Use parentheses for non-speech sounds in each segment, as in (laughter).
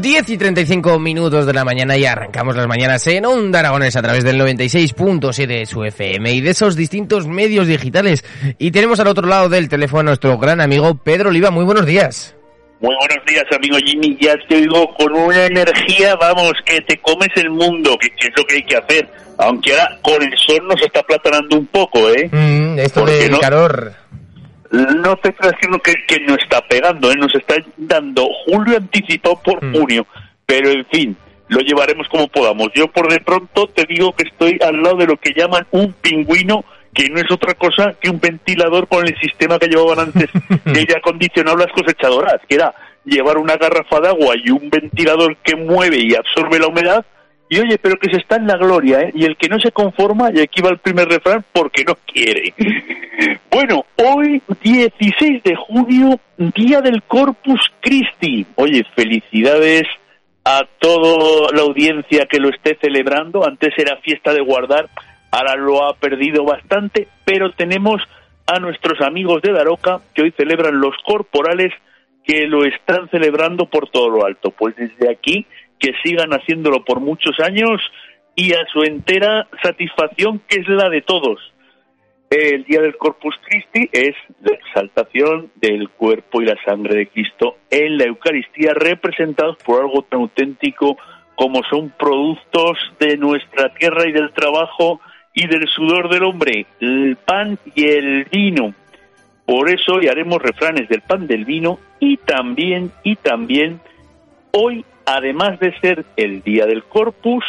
10 y 35 minutos de la mañana y arrancamos las mañanas en Onda Aragones a través del 96.7 de su FM y de esos distintos medios digitales. Y tenemos al otro lado del teléfono a nuestro gran amigo Pedro Oliva. Muy buenos días. Muy buenos días, amigo Jimmy. Ya te oigo con una energía, vamos, que te comes el mundo, que, es lo que hay que hacer. Aunque ahora con el sol nos está platanando un poco, ¿eh? Mm, esto del calor no te creas que, que no está pegando, ¿eh? nos está dando julio anticipado por mm. junio, pero en fin, lo llevaremos como podamos. Yo por de pronto te digo que estoy al lado de lo que llaman un pingüino, que no es otra cosa que un ventilador con el sistema que llevaban antes (laughs) que ya acondicionaba las cosechadoras, que era llevar una garrafa de agua y un ventilador que mueve y absorbe la humedad y oye, pero que se está en la gloria, ¿eh? Y el que no se conforma, y aquí va el primer refrán, porque no quiere. Bueno, hoy, 16 de junio, Día del Corpus Christi. Oye, felicidades a toda la audiencia que lo esté celebrando. Antes era fiesta de guardar, ahora lo ha perdido bastante, pero tenemos a nuestros amigos de Daroca que hoy celebran los corporales que lo están celebrando por todo lo alto. Pues desde aquí que sigan haciéndolo por muchos años y a su entera satisfacción, que es la de todos. El día del Corpus Christi es la exaltación del cuerpo y la sangre de Cristo en la Eucaristía, representados por algo tan auténtico como son productos de nuestra tierra y del trabajo y del sudor del hombre, el pan y el vino. Por eso hoy haremos refranes del pan del vino y también, y también, hoy además de ser el Día del Corpus,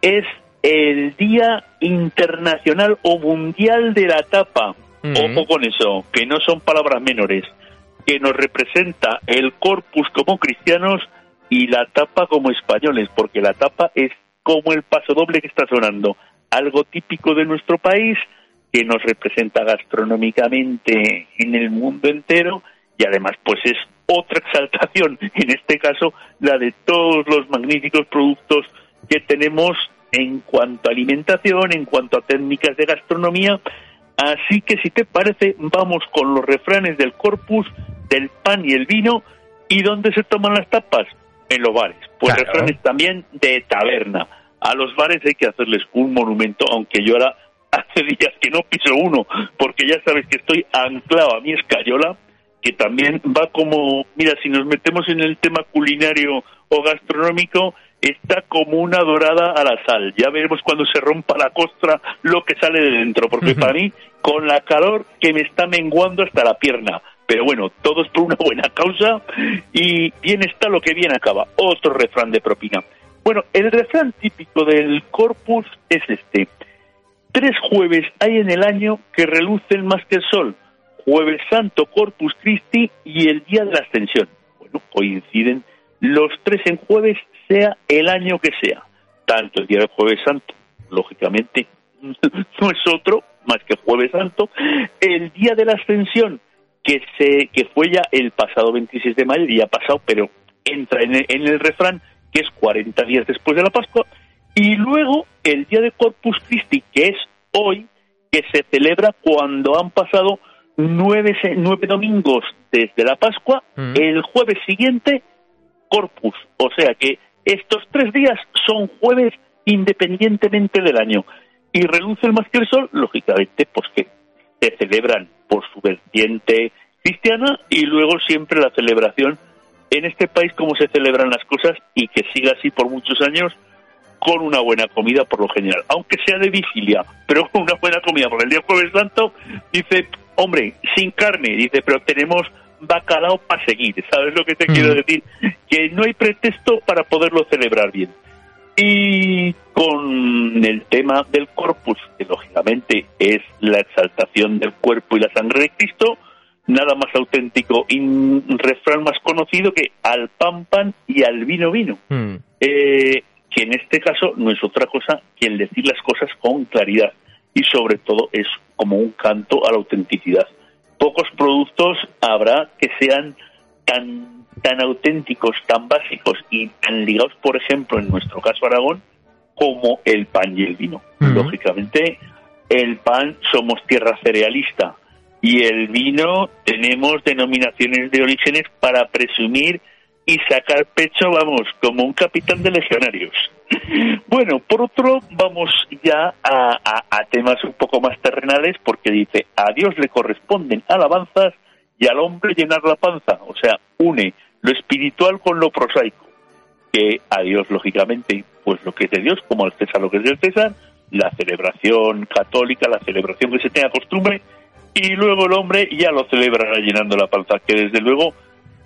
es el Día Internacional o Mundial de la Tapa. Ojo con eso, que no son palabras menores, que nos representa el corpus como cristianos y la tapa como españoles, porque la tapa es como el paso doble que está sonando, algo típico de nuestro país que nos representa gastronómicamente en el mundo entero y además pues es otra (laughs) exaltación, en este caso la de todos los magníficos productos que tenemos en cuanto a alimentación, en cuanto a técnicas de gastronomía. Así que si te parece, vamos con los refranes del corpus, del pan y el vino. ¿Y dónde se toman las tapas? En los bares. Pues refranes también de taberna. A los bares hay que hacerles un monumento, aunque yo ahora (laughs) hace días que no piso uno, porque ya sabes que estoy anclado a mi escayola que también va como, mira, si nos metemos en el tema culinario o gastronómico, está como una dorada a la sal. Ya veremos cuando se rompa la costra lo que sale de dentro, porque para mí, con la calor que me está menguando hasta la pierna. Pero bueno, todo es por una buena causa y bien está lo que bien acaba. Otro refrán de propina. Bueno, el refrán típico del corpus es este. Tres jueves hay en el año que relucen más que el sol Jueves Santo, Corpus Christi y el Día de la Ascensión. Bueno, coinciden los tres en jueves, sea el año que sea. Tanto el Día del Jueves Santo, lógicamente, (laughs) no es otro más que Jueves Santo. El Día de la Ascensión, que, se, que fue ya el pasado 26 de mayo, el día pasado, pero entra en el, en el refrán, que es 40 días después de la Pascua. Y luego el Día de Corpus Christi, que es hoy, que se celebra cuando han pasado nueve, nueve domingos desde la Pascua, mm. el jueves siguiente, Corpus. O sea que estos tres días son jueves independientemente del año. y reluce más que el sol, lógicamente, pues que se celebran por su vertiente cristiana y luego siempre la celebración en este país como se celebran las cosas y que siga así por muchos años con una buena comida por lo general, aunque sea de vigilia, pero con una buena comida, porque el día jueves santo dice, hombre, sin carne, dice, pero tenemos bacalao para seguir, ¿sabes lo que te quiero decir? Que no hay pretexto para poderlo celebrar bien. Y con el tema del corpus, que lógicamente es la exaltación del cuerpo y la sangre de Cristo, nada más auténtico y un refrán más conocido que al pan pan y al vino vino. Mm. Eh, que en este caso no es otra cosa que el decir las cosas con claridad y sobre todo es como un canto a la autenticidad. Pocos productos habrá que sean tan tan auténticos, tan básicos y tan ligados, por ejemplo, en nuestro caso Aragón, como el pan y el vino. Lógicamente, el pan somos tierra cerealista y el vino tenemos denominaciones de orígenes para presumir y sacar pecho, vamos, como un capitán de legionarios. (laughs) Bueno, por otro, vamos ya a, a- a temas un poco más terrenales, porque dice, a Dios le corresponden alabanzas y al hombre llenar la panza. O sea, une lo espiritual con lo prosaico. Que a Dios, lógicamente, pues lo que es de Dios, como al César lo que es del César, la celebración católica, la celebración que se tenga costumbre, y luego el hombre ya lo celebrará llenando la panza, que desde luego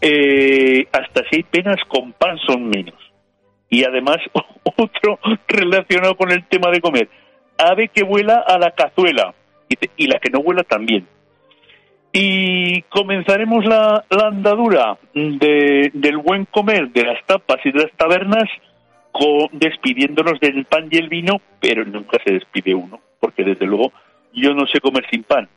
eh, hasta si hay penas con pan son menos. Y además, (laughs) otro relacionado con el tema de comer, ave que vuela a la cazuela, y la que no vuela también. Y comenzaremos la, andadura de, del buen comer, de las tapas y de las tabernas, co- despidiéndonos del pan y el vino, pero nunca se despide uno, porque desde luego yo no sé comer sin pan.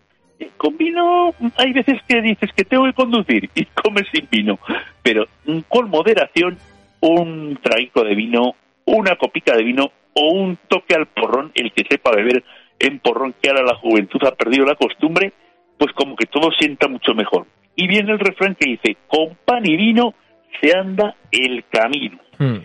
Con vino hay veces que dices que tengo que conducir y (laughs) comes sin vino, pero mm, con moderación un traguito de vino, una copica de vino o un toque al porrón, el que sepa beber en porrón que ahora la juventud ha perdido la costumbre, pues como que todo sienta mucho mejor. Y viene el refrán que dice, con pan y vino se anda el camino. Mm.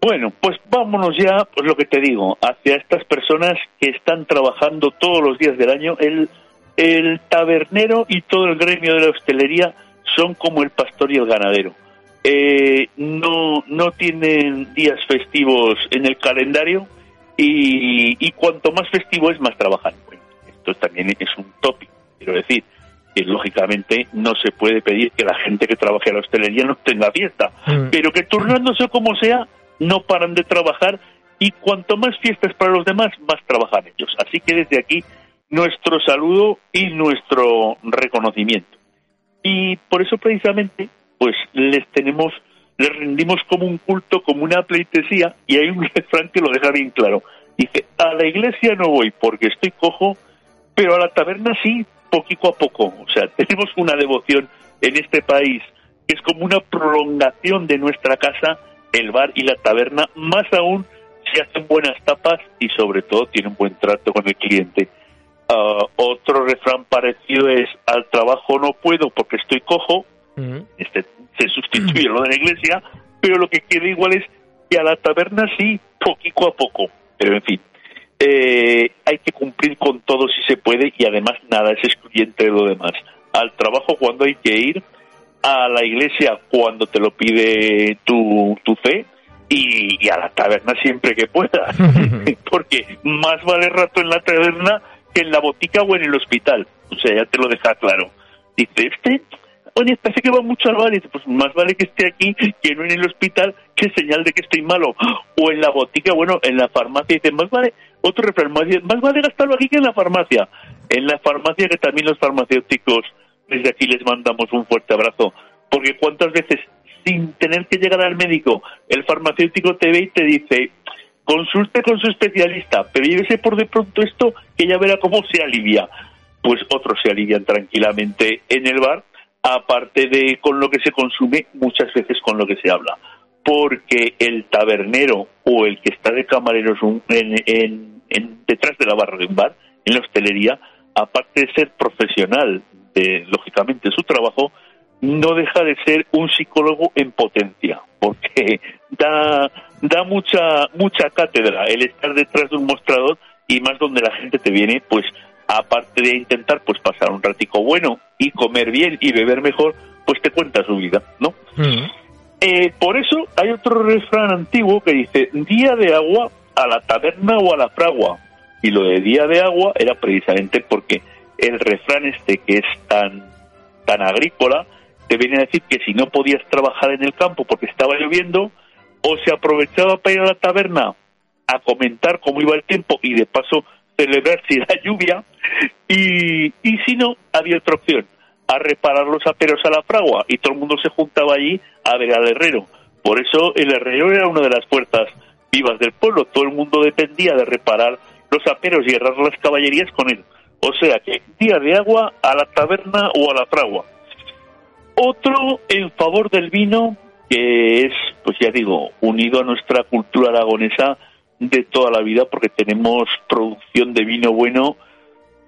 Bueno, pues vámonos ya, pues lo que te digo, hacia estas personas que están trabajando todos los días del año. El, el tabernero y todo el gremio de la hostelería son como el pastor y el ganadero. Eh, no, no tienen días festivos en el calendario y, y cuanto más festivo es, más trabajan. Bueno, esto también es un tópico, quiero decir que lógicamente no se puede pedir que la gente que trabaje en la hostelería no tenga fiesta, Mm. pero que turnándose como sea, no paran de trabajar y cuanto más fiestas para los demás, más trabajan ellos. Así que desde aquí nuestro saludo y nuestro reconocimiento. Y por eso precisamente, pues les tenemos, les rendimos como un culto, como una pleitesía, y hay un (laughs) refrán que lo deja bien claro. Dice, a la iglesia no voy porque estoy cojo, pero a la taberna sí, poquito a poco. O sea, tenemos una devoción en este país que es como una prolongación de nuestra casa, el bar y la taberna, más aún si hacen buenas tapas y sobre todo tienen buen trato con el cliente. Ah, otro refrán parecido es al trabajo no puedo porque estoy cojo, este se sustituye lo de la iglesia, pero lo que queda igual es que a la taberna sí, poquito a poco. Pero en fin, eh, hay que cumplir con se puede y además nada es excluyente de lo demás. Al trabajo cuando hay que ir, a la iglesia cuando te lo pide tu, tu fe y, y a la taberna siempre que puedas. (laughs) Porque más vale rato en la taberna que en la botica o en el hospital. O sea, ya te lo deja claro. Dice, este, oye, parece que va mucho al bar. Y dice, pues más vale que esté aquí que no en el hospital, que señal de que estoy malo. O en la botica, bueno, en la farmacia. Dice, más vale, otro más, más vale gastarlo aquí que en la farmacia. En la farmacia, que también los farmacéuticos, desde aquí les mandamos un fuerte abrazo. Porque cuántas veces, sin tener que llegar al médico, el farmacéutico te ve y te dice, consulte con su especialista, pero llévese por de pronto esto que ya verá cómo se alivia. Pues otros se alivian tranquilamente en el bar, aparte de con lo que se consume, muchas veces con lo que se habla. Porque el tabernero o el que está de camarero en, detrás de la barra de un bar, en la hostelería, aparte de ser profesional de, lógicamente, su trabajo, no deja de ser un psicólogo en potencia, porque (laughs) da, da mucha, mucha cátedra el estar detrás de un mostrador y más donde la gente te viene, pues aparte de intentar pues pasar un ratico bueno y comer bien y beber mejor, pues te cuenta su vida, ¿no? Eh, por eso hay otro refrán antiguo que dice, día de agua a la taberna o a la fragua. Y lo de día de agua era precisamente porque el refrán este que es tan, tan agrícola, te viene a decir que si no podías trabajar en el campo porque estaba lloviendo, o se aprovechaba para ir a la taberna a comentar cómo iba el tiempo y de paso celebrar si era (laughs) lluvia, y, y si no, había otra opción, a reparar los aperos a la fragua, y todo el mundo se juntaba allí a ver al herrero. Por eso el herrero era una de las fuerzas vivas del pueblo, todo el mundo dependía de reparar los aperos y herrar las caballerías con él. O sea que día de agua a la taberna o a la fragua. Otro en favor del vino, que es, pues ya digo, unido a nuestra cultura aragonesa de toda la vida, porque tenemos producción de vino bueno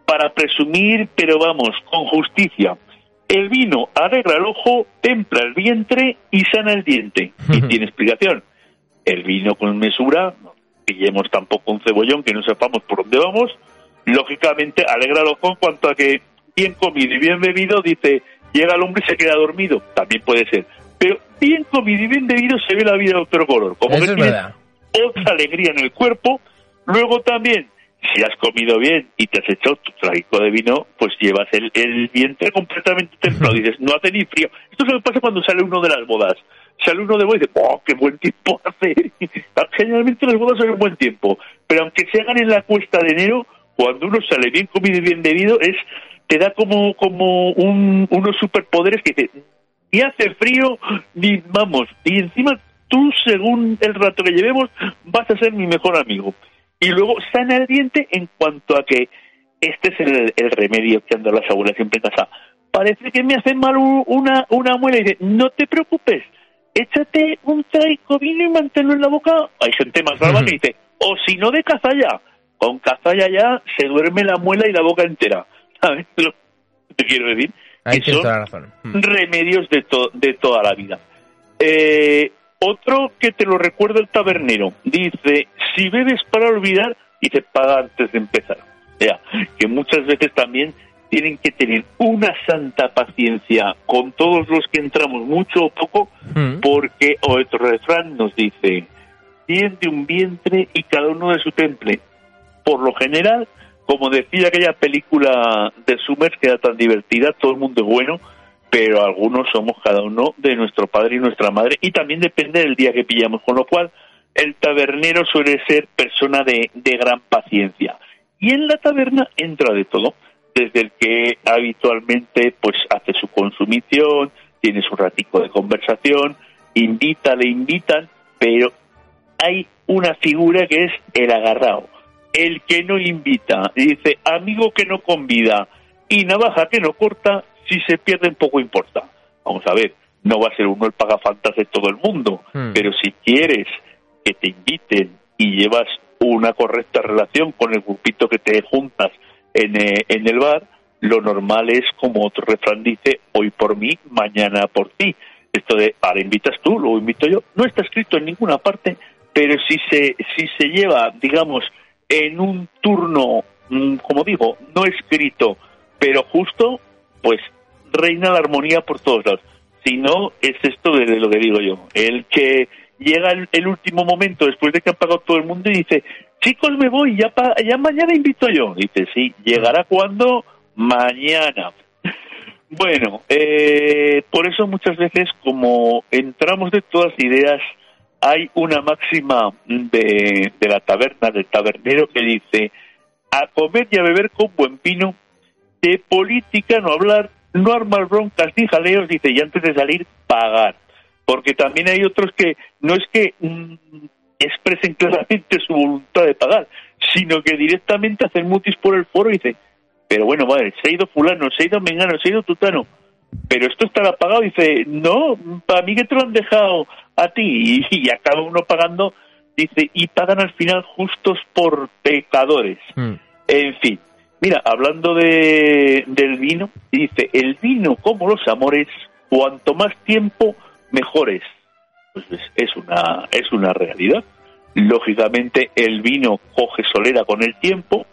para presumir, pero vamos, con justicia. El vino alegra el ojo, templa el vientre y sana el diente. Y tiene explicación. El vino con mesura, no pillemos tampoco un cebollón que no sepamos por dónde vamos, lógicamente alegra el ojo en cuanto a que bien comido y bien bebido, dice, llega el hombre y se queda dormido. También puede ser. Pero bien comido y bien bebido se ve la vida de otro color. Como Eso que es otra alegría en el cuerpo. Luego también, si has comido bien y te has echado tu traguico de vino, pues llevas el, el vientre completamente templado. Dices, no hace ni frío. Esto es lo que pasa cuando sale uno de las bodas. Sale uno de bodas y dice, ¡oh, qué buen tiempo (laughs) hace! Generalmente las bodas son un buen tiempo. Pero aunque se hagan en la cuesta de enero, cuando uno sale bien comido y bien bebido, es te da como, como un, unos superpoderes que dice, ni hace frío, ni vamos. Y encima tú, según el rato que llevemos, vas a ser mi mejor amigo. Y luego sana el diente en cuanto a que este es el, el remedio que andan las abuelas siempre en casa. Parece que me hace mal una, una muela y dice, no te preocupes, échate un traico vino y manténlo en la boca. Hay gente más brava que dice, o si no de cazalla. Con cazalla ya se duerme la muela y la boca entera. (laughs) ¿Sabes lo que te quiero decir? Ahí Que son toda la razón. Remedios de, to- de toda la vida. Eh, otro que te lo recuerda el tabernero, dice, si bebes para olvidar, dice, paga antes de empezar. O sea, que muchas veces también tienen que tener una santa paciencia con todos los que entramos, mucho o poco, Mm. porque otro refrán nos dice, tiende un vientre y cada uno de su temple. Por lo general, como decía aquella película de Summers que era tan divertida, todo el mundo es bueno, pero algunos somos cada uno de nuestro padre y nuestra madre, y también depende del día que pillamos, con lo cual el tabernero suele ser persona de, gran paciencia. Y en la taberna entra de todo, desde el que habitualmente pues hace su consumición, tiene su ratico de conversación, invita, le invitan, pero hay una figura que es el agarrado, el que no invita, dice amigo que no convida y navaja que no corta, si se pierde poco importa. Vamos a ver, no va a ser uno el pagafantas de todo el mundo, Hmm. pero si quieres que te inviten y llevas una correcta relación con el grupito que te juntas en, eh, en el bar, lo normal es, como otro refrán dice, hoy por mí, mañana por ti. Esto de, ahora invitas tú, luego invito yo, no está escrito en ninguna parte, pero si se, si se lleva, digamos, en un turno, mm, como digo, no escrito, pero justo, pues reina la armonía por todos lados. Si no, es esto de lo que digo yo. El que llega el, último momento después de que ha pagado todo el mundo y dice, chicos, me voy, ya, pa- ya mañana invito yo. Dice, sí, llegará cuando? Mañana. (laughs) Bueno, eh, por eso muchas veces como entramos de todas ideas, hay una máxima de la taberna, del tabernero, que dice, a comer y a beber con buen vino, de política no hablar, no armar broncas ni jaleos, dice, y antes de salir, pagar. Porque también hay otros que no es que mm, expresen claramente su voluntad de pagar, sino que directamente hacen mutis por el foro y dice, pero bueno, vale, se ha ido fulano, se ha ido mengano, se ha ido tutano, pero esto estará pagado, dice, no, para mí que te lo han dejado a ti, (laughs) y, y acaba uno pagando, dice, y pagan al final justos por pecadores. Mm. En fin, mira, hablando de, del vino, dice, el vino como los amores, cuanto más tiempo, mejores. Pues es, una, es una realidad. Lógicamente el vino coge solera con el tiempo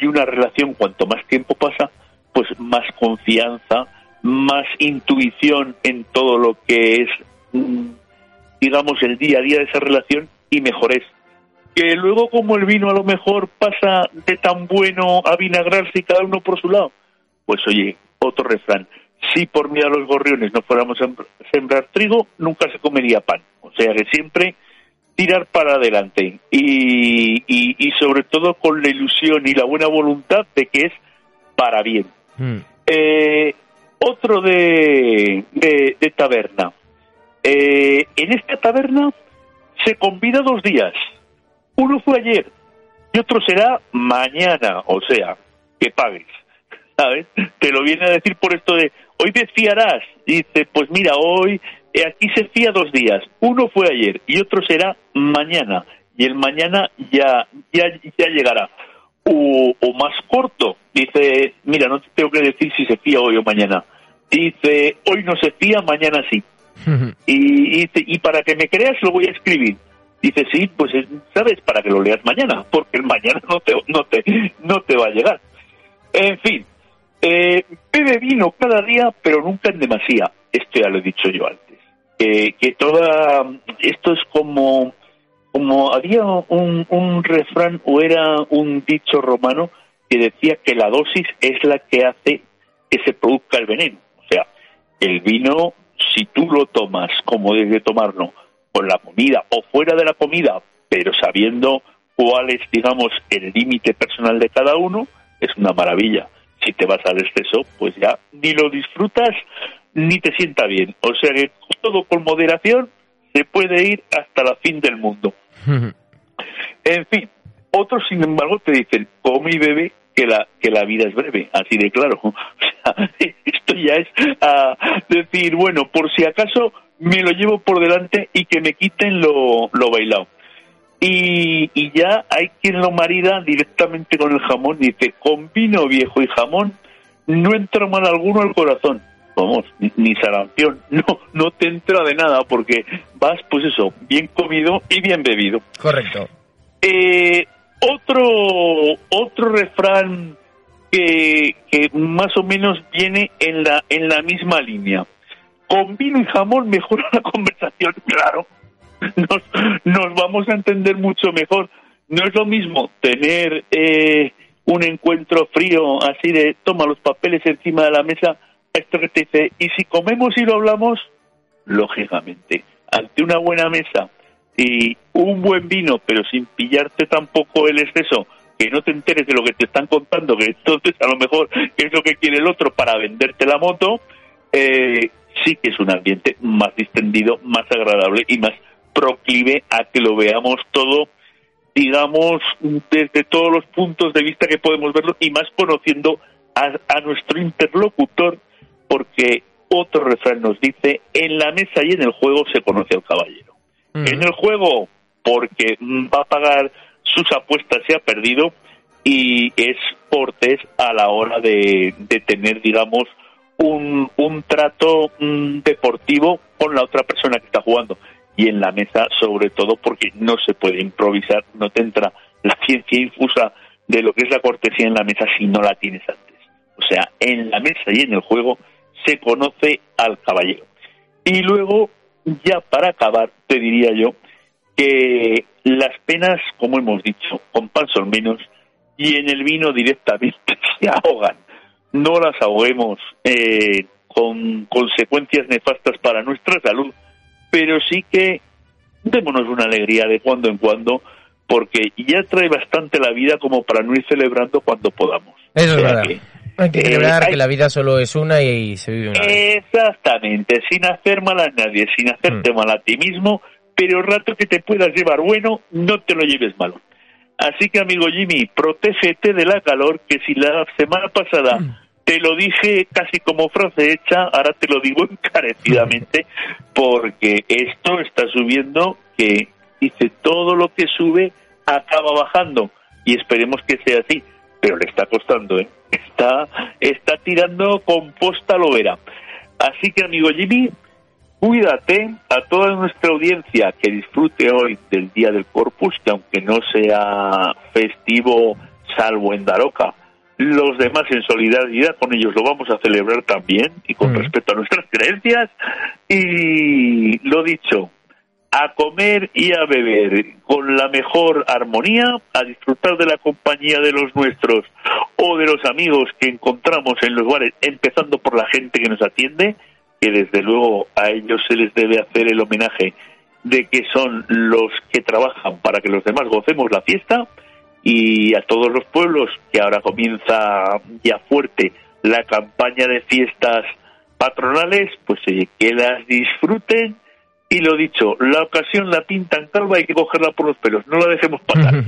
y una relación cuanto más tiempo pasa, pues más confianza, más intuición en todo lo que es, mm, digamos, el día a día de esa relación y mejores. Que luego como el vino a lo mejor pasa de tan bueno a vinagrarse y cada uno por su lado, pues oye, otro refrán, si por mí a los gorriones no fuéramos a sembrar trigo, nunca se comería pan. O sea que siempre tirar para adelante y, y, sobre todo con la ilusión y la buena voluntad de que es para bien. Hmm. Eh, otro de, de, taberna. Eh, en esta taberna se convida dos días. Uno fue ayer y otro será mañana, o sea, que pagues. (laughs) ¿Sabes? Te lo viene a decir por esto de hoy te fiarás. Dice, pues mira, hoy eh, aquí se fía dos días. Uno fue ayer y otro será mañana. Y el mañana ya, ya, ya llegará. O, o más corto, dice, mira, no te tengo que decir si se fía hoy o mañana. Dice, hoy no se fía, mañana sí. (laughs) y, y, y para que me creas lo voy a escribir. Dice, sí, pues eh, sabes, para que lo leas mañana, (laughs) porque el mañana no te, no te, no te va a llegar. En fin, eh, bebe vino cada día, pero nunca en demasía. Esto ya lo he dicho yo antes. que toda, esto es como, como había un, un refrán o era un dicho romano que decía que la dosis es la que hace que se produzca el veneno. O sea, el vino, si tú lo tomas como debe tomarlo, con la comida o fuera de la comida, pero sabiendo cuál es, digamos, el límite personal de cada uno, es una maravilla. Si te vas al exceso, pues ya ni lo disfrutas ni te sienta bien. O sea que todo con moderación se puede ir hasta la fin del mundo. (laughs) en fin, otros, sin embargo, te dicen, come y bebe que la, que la vida es breve, así de claro. (laughs) O sea, (laughs) esto ya es a decir, bueno, por si acaso me lo llevo por delante y que me quiten lo, lo bailado. Y, y ya hay quien lo marida directamente con el jamón, dice, con vino viejo y jamón no entra mal alguno al corazón. Vamos, ni, ni sarampión, (laughs) no, no te entra de nada porque vas, pues eso, bien comido y bien bebido. Correcto. Eh, otro, otro refrán que, que más o menos viene en la, en la misma línea. Con vino y jamón mejora la (laughs) conversación, claro. Nos, nos vamos a entender mucho mejor. No es lo mismo tener eh, un encuentro frío así de toma los papeles encima de la mesa, esto que te dice, y si comemos y lo hablamos, lógicamente, ante una buena mesa y un buen vino, pero sin pillarte tampoco el exceso, que no te enteres de lo que te están contando, que entonces a lo mejor es lo que quiere el otro para venderte la moto, eh, sí que es un ambiente más distendido, más agradable y más proclive a que lo veamos todo, digamos, desde todos los puntos de vista que podemos verlo y más conociendo a, a nuestro interlocutor, porque otro refrán nos dice, en la mesa y en el juego se conoce al caballero. En el juego, porque va a pagar sus apuestas y ha perdido, y es portes a la hora de, tener, digamos, un, un trato deportivo con la otra persona que está jugando. Y en la mesa, sobre todo, porque no se puede improvisar, no te entra la (laughs) ciencia infusa de lo que es la cortesía en la mesa si no la tienes antes. O sea, en la mesa y en el juego se conoce al caballero. Y luego ya para acabar, te diría yo que las penas, como hemos dicho, con pan son menos y en el vino directamente (laughs) se ahogan. No las ahoguemos eh, con consecuencias nefastas para nuestra salud, pero sí que démonos una alegría de cuando en cuando, porque ya trae bastante la vida como para no ir celebrando cuando podamos. Eso es verdad. Hay que celebrar que la vida solo es una y se vive una Exactamente, sin hacer mal a nadie, sin hacerte mm. mal a ti mismo, pero el rato que te puedas llevar bueno, no te lo lleves malo. Así que, amigo Jimmy, protégete de la calor, que si la semana pasada mm. Te lo dije casi como frase hecha, ahora te lo digo (laughs) encarecidamente, porque esto está subiendo que dice todo lo que sube acaba bajando y esperemos que sea así, pero le está costando, ¿eh? está, está tirando composta lo verá. Así que, amigo Jimmy, Cuídate a toda nuestra audiencia que disfrute hoy del Día del Corpus, que aunque no sea festivo, salvo en Daroca, los demás en solidaridad con ellos. Lo vamos a celebrar también y con respeto a nuestras (laughs) creencias. Y lo dicho, a comer y a beber con la mejor armonía, a disfrutar de la compañía de los nuestros o de los amigos que encontramos en los bares, empezando por la gente que nos atiende, que desde luego a ellos se les debe hacer el homenaje de que son los que trabajan para que los demás gocemos la fiesta y a todos los pueblos que ahora comienza ya fuerte la campaña de fiestas patronales, pues que las disfruten y lo dicho, la ocasión la pintan calva, hay que cogerla por los pelos, no la dejemos pasar. (laughs)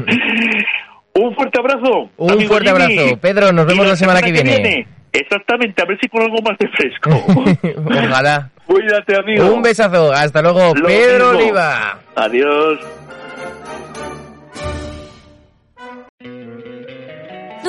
Un fuerte abrazo. Un fuerte abrazo. Pedro, nos vemos la, semana, que, viene. Exactamente, a ver si con algo más de fresco. (laughs) Ojalá. Cuídate, amigo. Un besazo. Hasta luego, Pedro Oliva. Adiós.